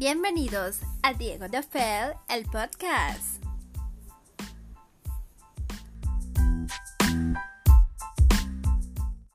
Bienvenidos a Diego de Fel, el podcast.